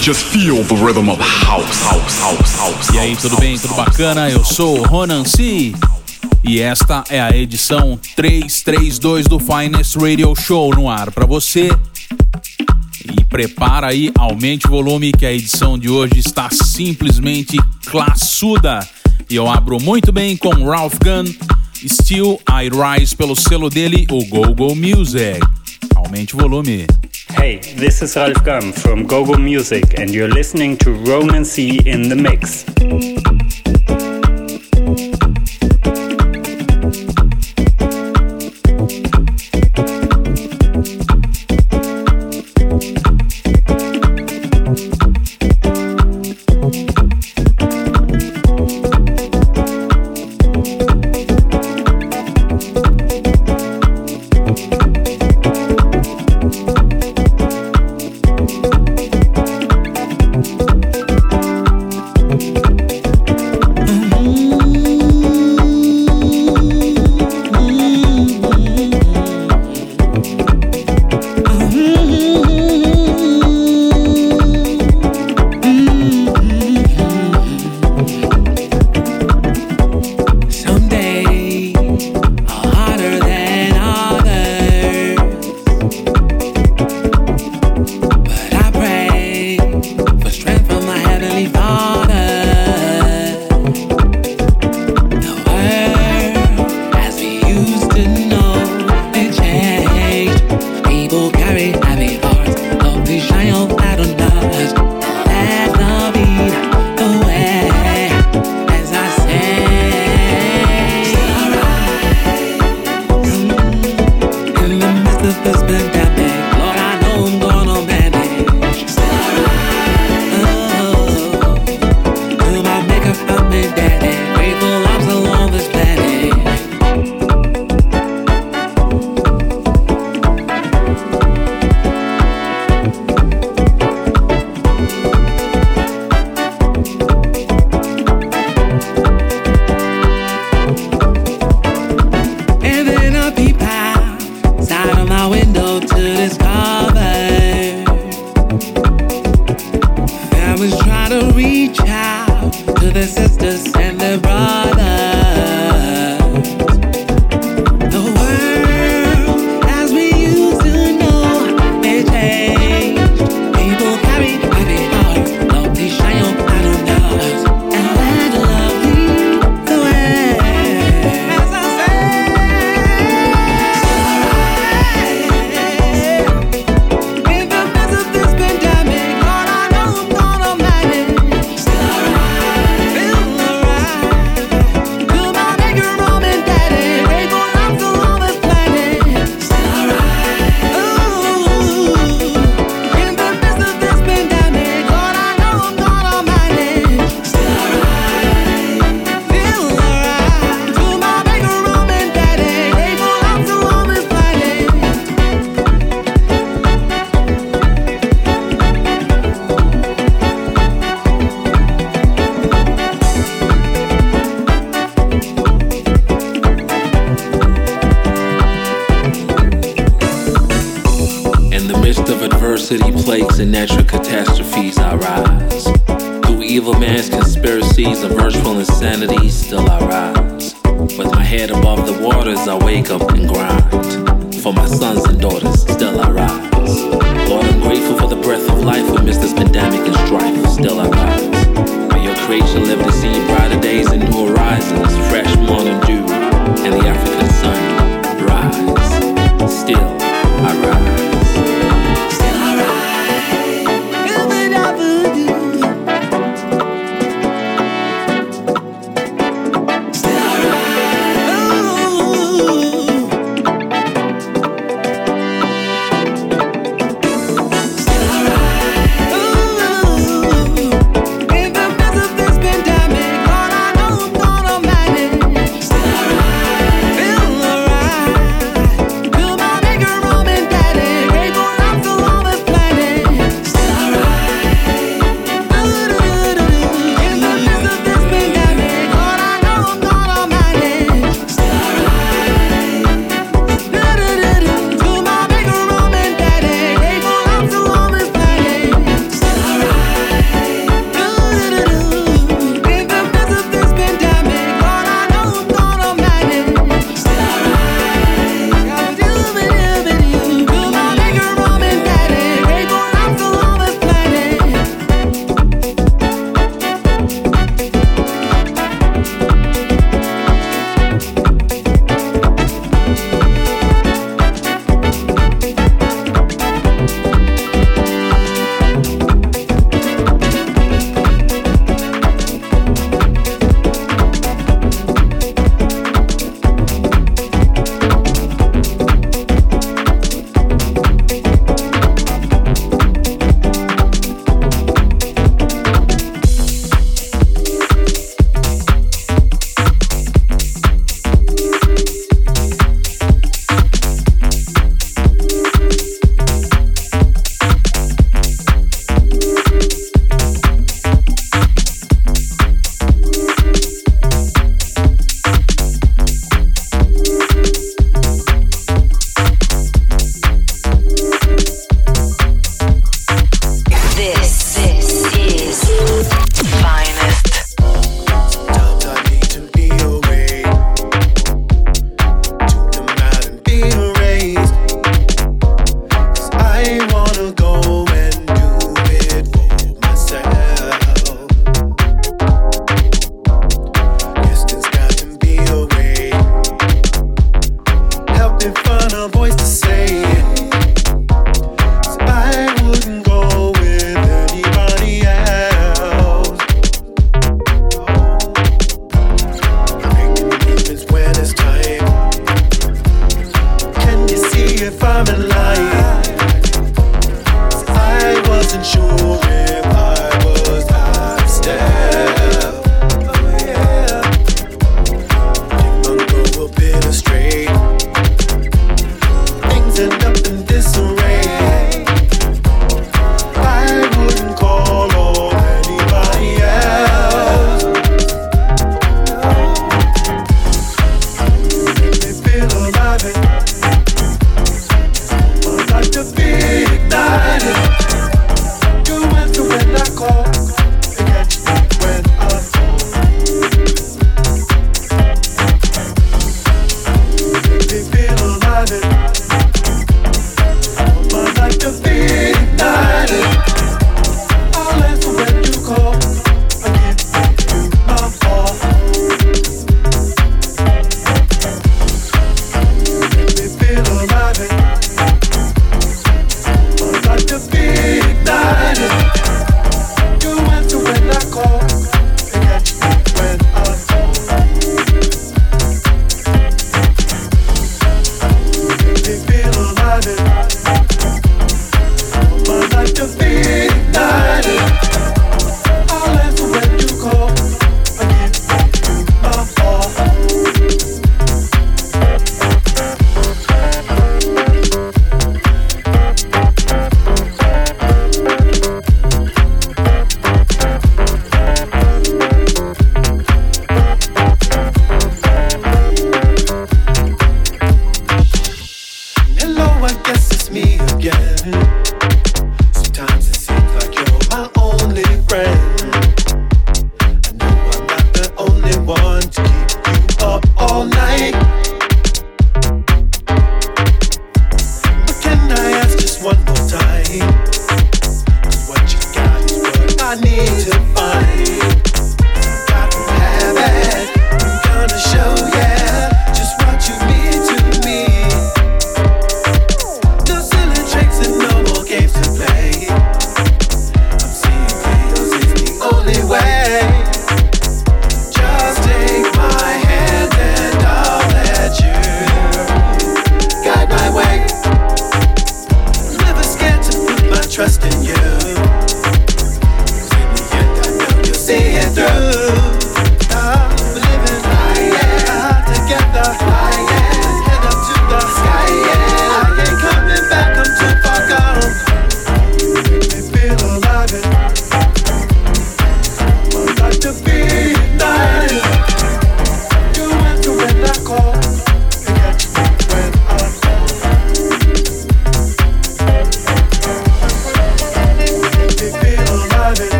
Just feel the rhythm of house, house, house, house. E aí, tudo bem? Tudo bacana? Eu sou Ronan C. E esta é a edição 332 do Finest Radio Show no ar para você. E prepara aí, aumente o volume que a edição de hoje está simplesmente classuda. E eu abro muito bem com Ralph Gunn, Still I Rise pelo selo dele, o Go Go Music. Aumente o volume. Hey, this is Ralph Gunn from Go Go Music and you're listening to Ronan C in the Mix.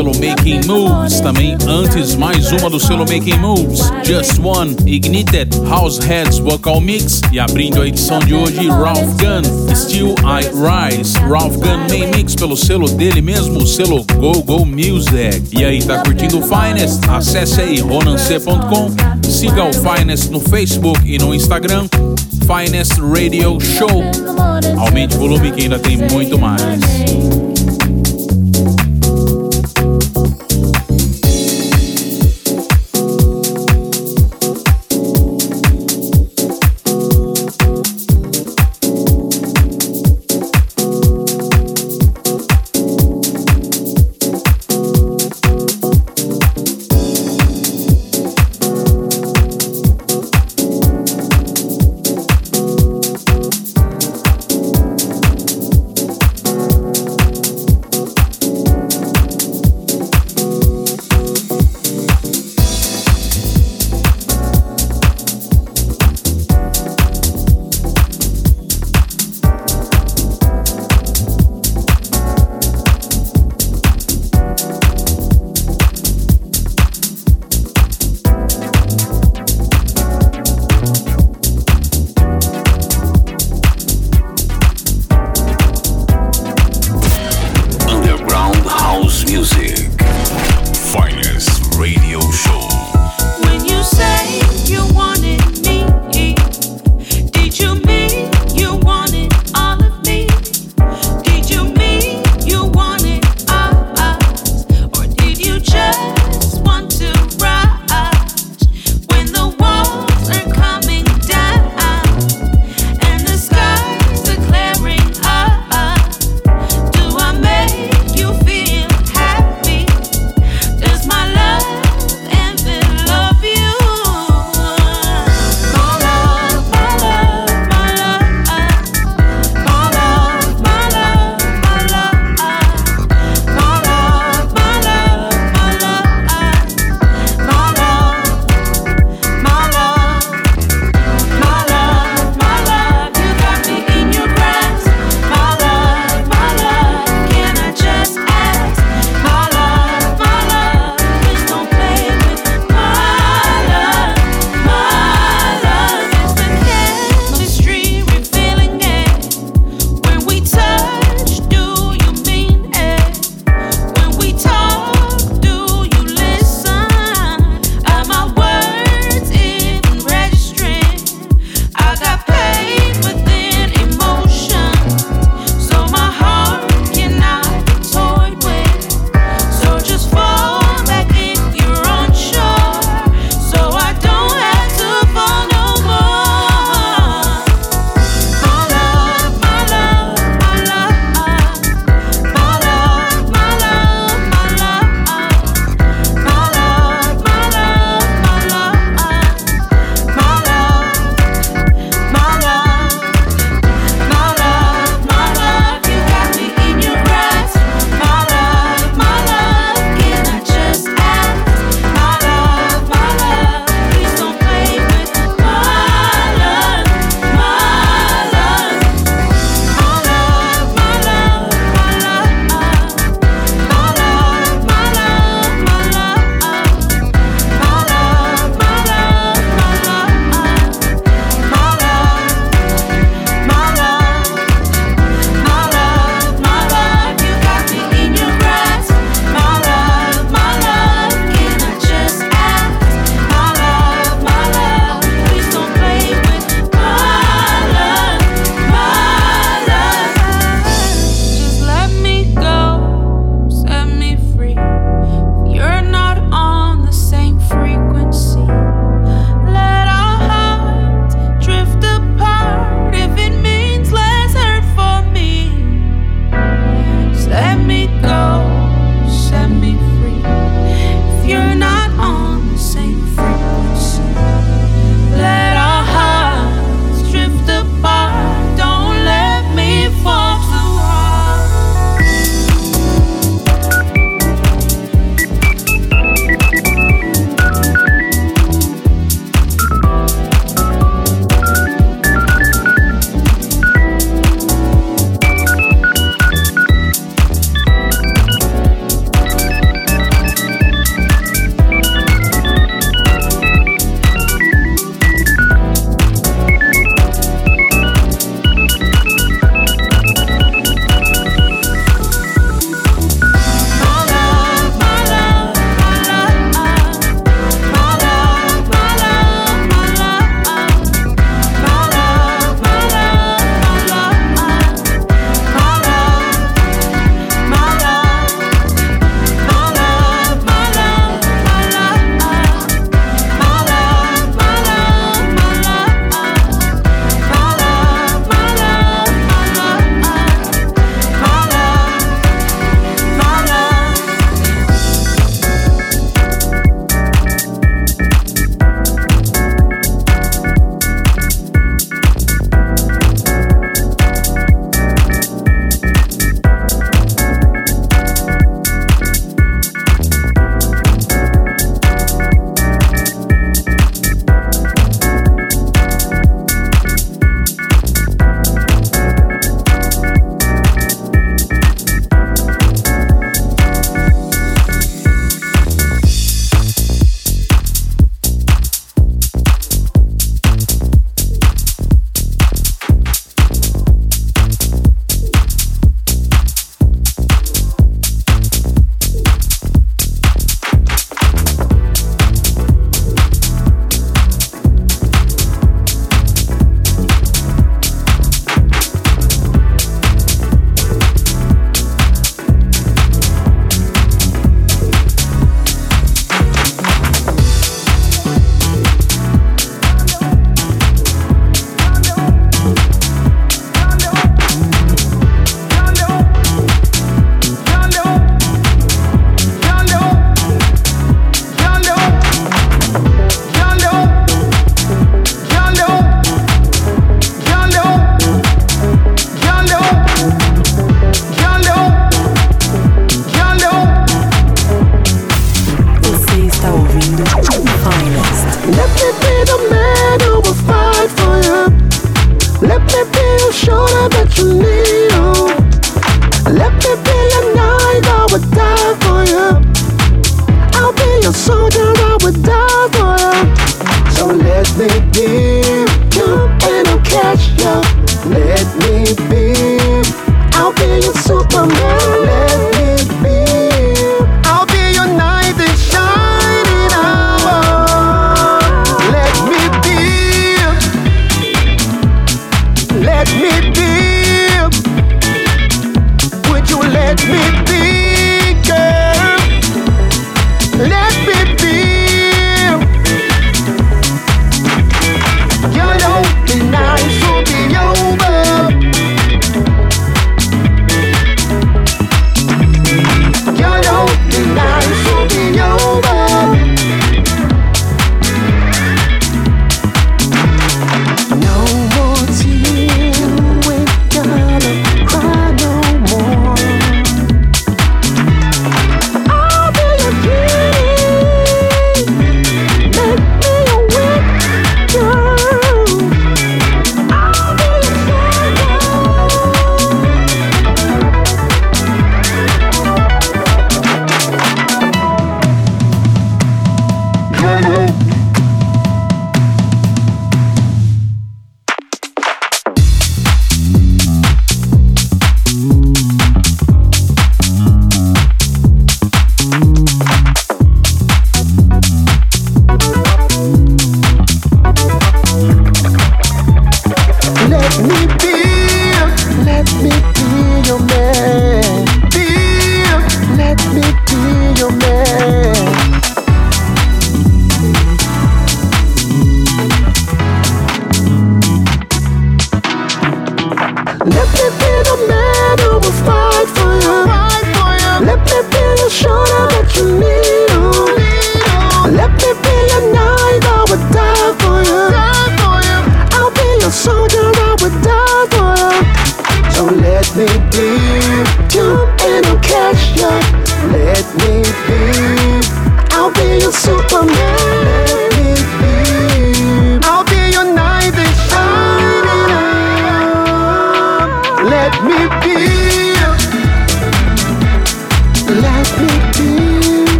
Selo Making Moves. Também antes, mais uma do selo Making Moves. Just One Ignited House Heads Vocal Mix. E abrindo a edição de hoje, Ralph Gunn Still I Rise. Ralph Gunn Main Mix pelo selo dele mesmo, o selo Go Go Music. E aí, tá curtindo o Finest? Acesse aí ronance.com. Siga o Finest no Facebook e no Instagram. Finest Radio Show. Aumente o volume que ainda tem muito mais.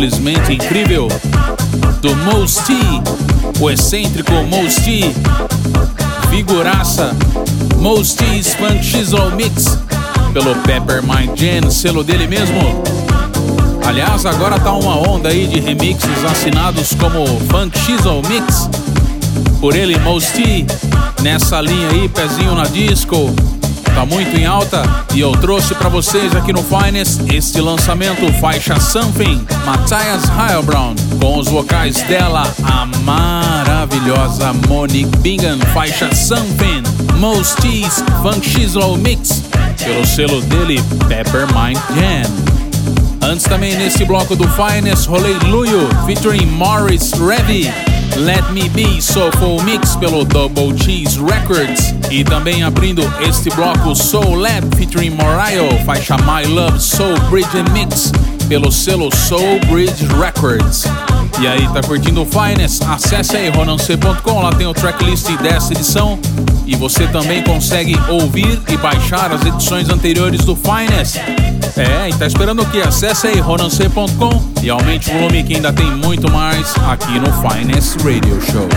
Simplesmente incrível. Do Mosti, o excêntrico Mosti, figuraça. Mosti's Funk Chisel Mix. Pelo Peppermint Jam, selo dele mesmo. Aliás, agora tá uma onda aí de remixes assinados como Funk Chisel Mix. Por ele Mosti nessa linha aí, pezinho na disco, tá muito em alta e eu trouxe para vocês aqui no Finest este lançamento faixa Something, Matthias Heilbronn, com os vocais dela, a maravilhosa Monique Bingham, faixa Something, Most Cheese Funk Chisel Mix, pelo selo dele Peppermint Jam. Antes também nesse bloco do Finest, rolei Luyo, featuring Morris Revy, Let Me Be Soulful Mix pelo Double Cheese Records. E também abrindo este bloco Soul Lab featuring Morayo, faixa My Love Soul Bridge Mix pelo selo Soul Bridge Records. E aí, tá curtindo o Finest? Acesse aí ronance.com, lá tem o tracklist dessa edição. E você também consegue ouvir e baixar as edições anteriores do Finest. É, e tá esperando o que? Acesse aí ronance.com e aumente o volume que ainda tem muito mais aqui no Finest Radio Show.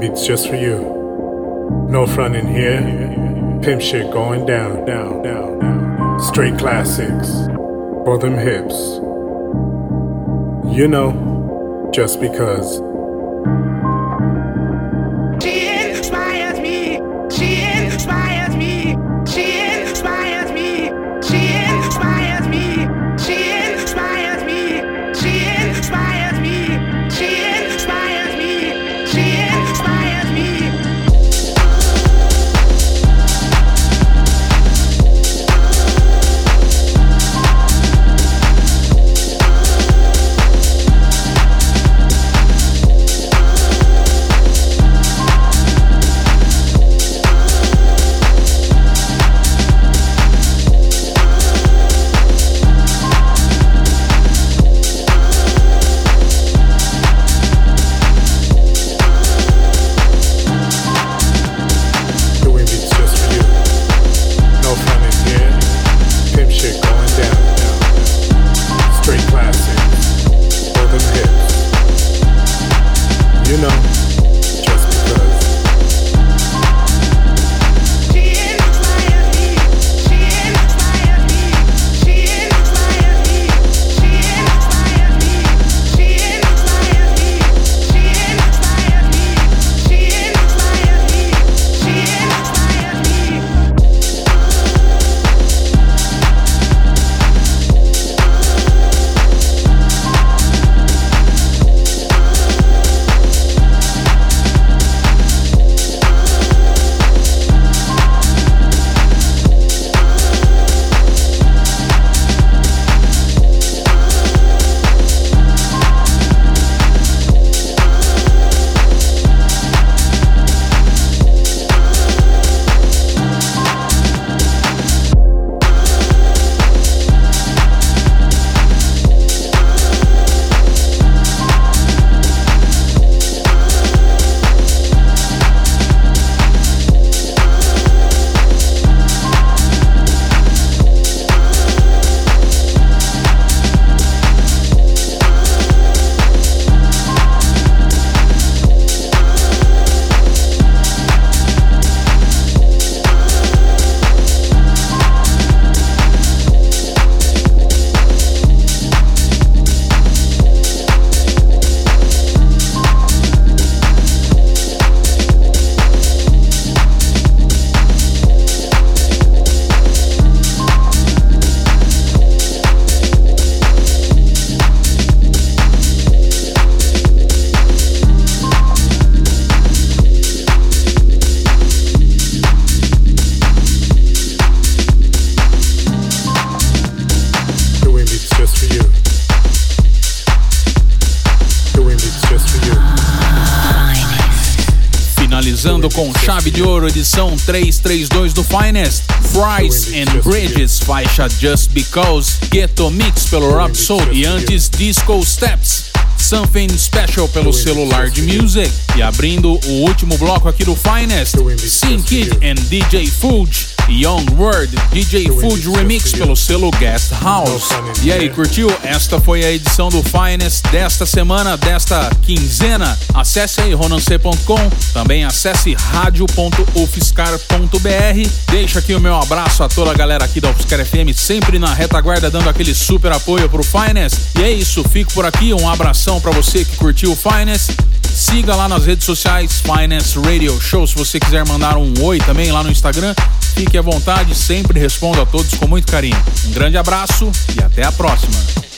Beats just for you. No front in here. Pimp shit going down, down, down, down. Straight classics. For them hips. You know, just because. Finalizando com chave de ouro, edição 332 do Finest. Fries and Bridges, faixa Just Because. Ghetto Mix pelo Rob Soul. E antes, Disco Steps. Something Special pelo celular de Music. E abrindo o último bloco aqui do Finest, Sin Kid and DJ Fuge. Young Word, DJ Fuge Remix pelo selo Guest House. E aí, curtiu? Esta foi a edição do Finest desta semana, desta quinzena. Acesse aí ronancê.com, também acesse radio.ufscar.br. Deixa aqui o meu abraço a toda a galera aqui da UFSCar FM, sempre na retaguarda dando aquele super apoio pro Finest. E é isso, fico por aqui, um abração para você que curtiu o Finest. Siga lá nas redes sociais, Finance Radio Show. Se você quiser mandar um oi também lá no Instagram, fique à vontade, sempre respondo a todos com muito carinho. Um grande abraço e até a próxima.